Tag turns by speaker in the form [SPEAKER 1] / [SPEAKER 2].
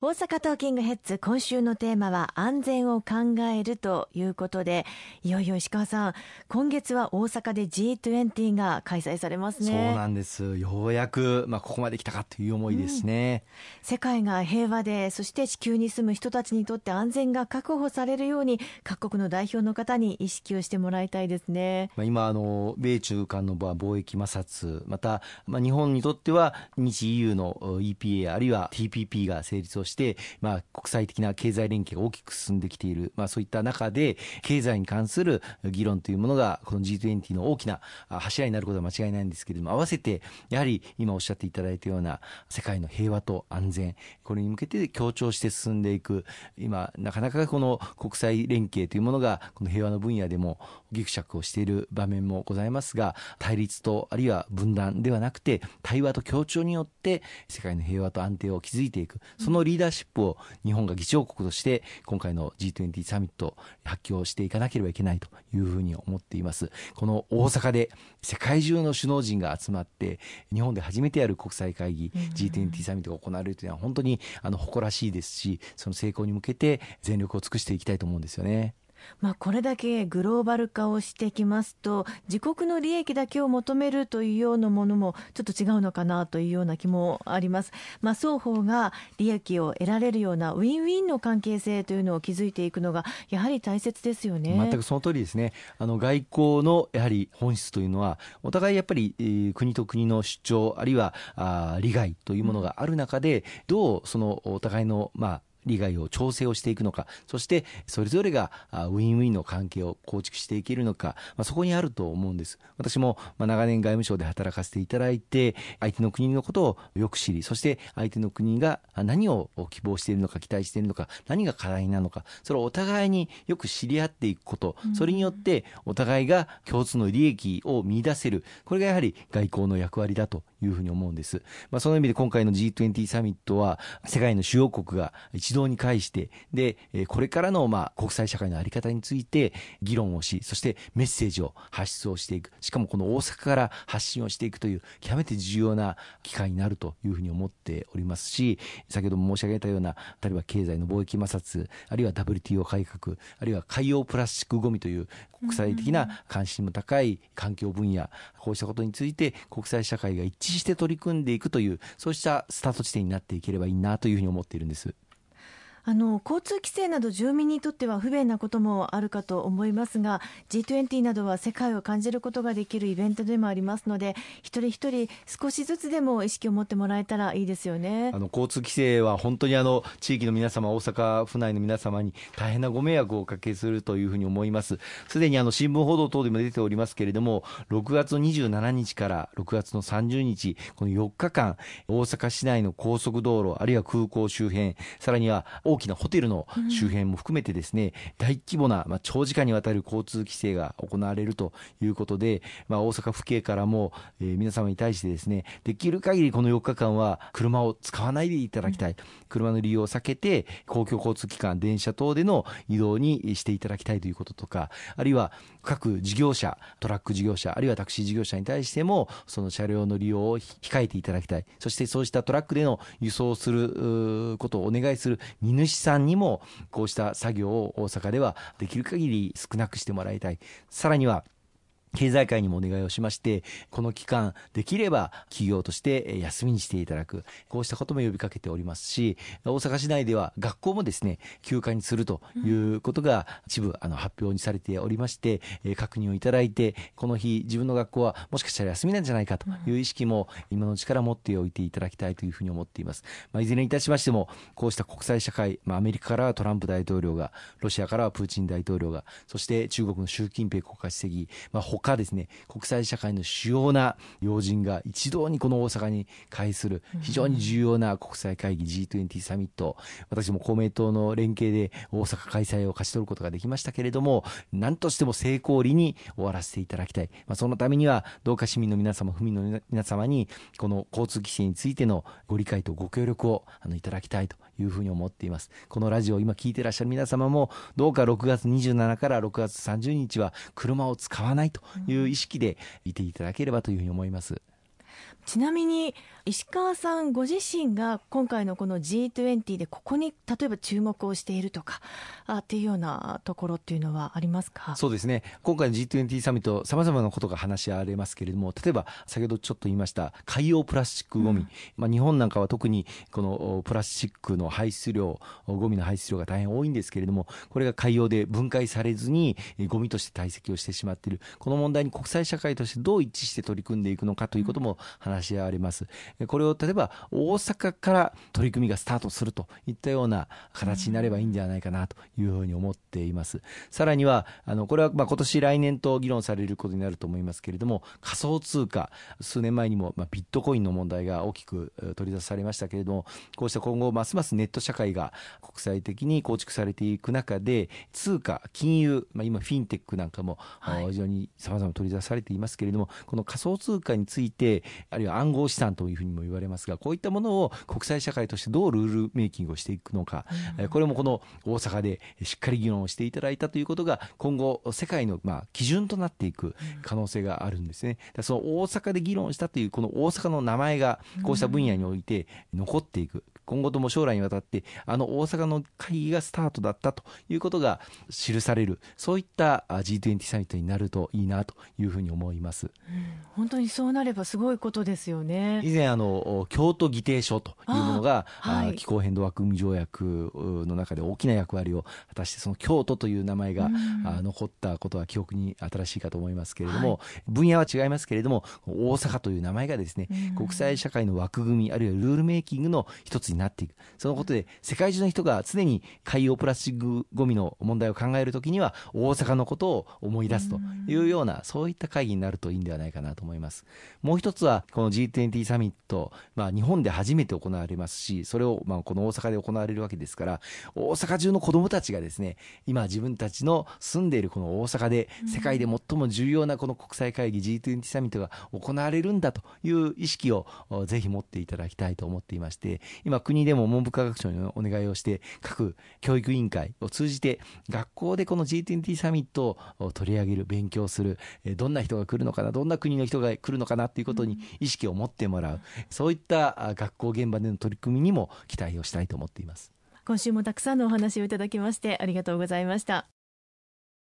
[SPEAKER 1] 大阪トーキングヘッズ今週のテーマは安全を考えるということでいよいよ石川さん今月は大阪で G20 が開催されますね。
[SPEAKER 2] そうなんです。ようやく、まあ、ここまで来たかという思いですね、
[SPEAKER 1] うん、世界が平和でそして地球に住む人たちにとって安全が確保されるように各国の代表の方に意識をしてもらいたいですね、
[SPEAKER 2] まあ、今あの米中間の貿易摩擦また、まあ、日本にとっては日 EU の EPA あるいは TPP が成立をして、まあ、国際的な経済連携が大きく進んできている、まあ、そういった中で経済に関する議論というものがこの G20 の大きな柱になることは間違いないんですけれども合わせてやはり今おっしゃっていただいたような世界の平和と安全これに向けて強調して進んでいく今なかなかこの国際連携というものがこの平和の分野でもぎくしゃくをしている場面もございますが対立とあるいは分断ではなくて対話と協調によって世界の平和と安定を築いていく。そのリーダーシップを日本が議長国として今回の G20 サミット発揮をしていかなければいけないというふうに思っていますこの大阪で世界中の首脳陣が集まって日本で初めてやる国際会議 G20 サミットが行われるというのは本当にあの誇らしいですしその成功に向けて全力を尽くしていきたいと思うんですよね。
[SPEAKER 1] まあ、これだけグローバル化をしてきますと自国の利益だけを求めるというようなものもちょっと違うのかなというような気もあります、まあ、双方が利益を得られるようなウィンウィンの関係性というのを築いていくのがやはり大切ですよね。
[SPEAKER 2] 全くその通りですね。あの外交のやはり本質というのはお互いやっぱり、えー、国と国の主張あるいはあ利害というものがある中で、どうそのお互いのまあ利害を調整をしていくのかそしてそれぞれがウィンウィンの関係を構築していけるのか、まあ、そこにあると思うんです。私もまあ長年外務省で働かせていただいて相手の国のことをよく知りそして相手の国が何を希望しているのか期待しているのか何が課題なのかそれをお互いによく知り合っていくこと。それによってお互いが共通の利益を見出せる。これがやはり外交の役割だというふうに思うんです。まあ、その意味で今回の G20 サミットは世界の主要国が一堂に会してでこれからのまあ国際社会の在り方について議論をしそしてメッセージを発出をしていくしかもこの大阪から発信をしていくという極めて重要な機会になるというふうに思っておりますし先ほども申し上げたような例えば経済の貿易摩擦あるいは WTO 改革あるいは海洋プラスチックごみという国際的な関心も高い環境分野こうしたことについて国際社会が一致して取り組んでいくというそうしたスタート地点になっていければいいなというふうに思っているんです。
[SPEAKER 1] あの交通規制など住民にとっては不便なこともあるかと思いますが G20 などは世界を感じることができるイベントでもありますので一人一人少しずつでも意識を持ってもらえたらいいですよね。
[SPEAKER 2] あの交通規制は本当にあの地域の皆様大阪府内の皆様に大変なご迷惑をおかけするというふうに思います。すでにあの新聞報道等でも出ておりますけれども6月27日から6月の30日この4日間大阪市内の高速道路あるいは空港周辺さらには大大きなホテルの周辺も含めてですね、大規模な、まあ、長時間にわたる交通規制が行われるということで、まあ、大阪府警からも、えー、皆様に対してですねできる限りこの4日間は車を使わないでいただきたい、車の利用を避けて公共交通機関電車等での移動にしていただきたいということとかあるいは各事業者トラック事業者あるいはタクシー事業者に対してもその車両の利用を控えていただきたい。そしてそうしたトラックでの輸送することをお願いする荷主さんにもこうした作業を大阪ではできる限り少なくしてもらいたい。さらには経済界にもお願いをしまして、この期間、できれば企業として休みにしていただく、こうしたことも呼びかけておりますし、大阪市内では学校もですね、休暇にするということが一部あの発表にされておりまして、確認をいただいて、この日、自分の学校はもしかしたら休みなんじゃないかという意識も今のうちから持っておいていただきたいというふうに思っています。まあ、いずれにいたしましても、こうした国際社会、まあ、アメリカからはトランプ大統領が、ロシアからはプーチン大統領が、そして中国の習近平国家主席、まあ、他ですね国際社会の主要な要人が一堂にこの大阪に会する非常に重要な国際会議 G20 サミット。私も公明党の連携で大阪開催を勝ち取ることができましたけれども何としても成功裏に終わらせていただきたい、まあ、そのためにはどうか市民の皆様府民の皆様にこの交通規制についてのご理解とご協力をあのいただきたいというふうに思っています。このラジオを今聞いていらっしゃる皆様もどうか6月27から6月30日は車を使わないという意識でいていただければというふうに思います。
[SPEAKER 1] ちなみに石川さんご自身が今回のこの G20 でここに例えば注目をしているとかあっていうようなところっていうのはありますか？
[SPEAKER 2] そうですね。今回の G20 サミットさまざまなことが話し合われますけれども例えば先ほどちょっと言いました海洋プラスチックごみ、うん、まあ、日本なんかは特にこのプラスチックの排出量ごみの排出量が大変多いんですけれどもこれが海洋で分解されずにゴミとして堆積をしてしまっている。この問題に国際社会としてどう一致して取り組んでいくのかということも話し合われます。これを例えば大阪から取り組みがスタートするといったような形になればいいんじゃないかなというふうに思っています。さらには、あの、これはまあ今年来年と議論されることになると思いますけれども、仮想通貨、数年前にもまあビットコインの問題が大きく取り出されましたけれども、こうした今後ますますネット社会が国際的に構築されていく中で、通貨、金融、まあ今フィンテックなんかも非常に様々取り出されていますけれども、この仮想通貨について、あるいは暗号資産というふうにも言われますが、こういったものを国際社会としてどうルールメイキングをしていくのか、うん、これもこの大阪でしっかり議論をしていただいたということが、今後、世界のまあ基準となっていく可能性があるんですね。その大阪で議論したという、この大阪の名前が、こうした分野において残っていく。今後とも将来にわたって、あの大阪の会議がスタートだったということが記される、そういった G20 サミットになるといいなというふうに思います。うん、
[SPEAKER 1] 本当にそうなればすごいことですよね。
[SPEAKER 2] 以前あの京都議定書というものが、はい、気候変動枠組条約の中で大きな役割を果たしてその京都という名前が、うん、残ったことは記憶に新しいかと思いますけれども、はい、分野は違いますけれども大阪という名前がですね、うん、国際社会の枠組みあるいはルールメイキングの一つになっていく。そのことで世界中の人が常に海洋プラスチックごみの問題を考えるときには大阪のことを思い出すというような、そういった会議になるといいんではないかなと思います。もう一つはこの G20 サミット、まあ、日本で初めて行われますしそれをまあこの大阪で行われるわけですから大阪中の子どもたちがですね今自分たちの住んでいるこの大阪で世界で最も重要なこの国際会議 G20 サミットが行われるんだという意識をぜひ持っていただきたいと思っていまして今国でも文部科学省にお願いをして各教育委員会を通じて学校でこの G20 サミットを取り上げる勉強するどんな人が来るのかなどんな国の人が来るのかなということに意識を持ってもらうそういった学校現場での取り組みにも期待をしたいと思っています。
[SPEAKER 1] 今週もたくさんのお話をいただきましてありがとうございました。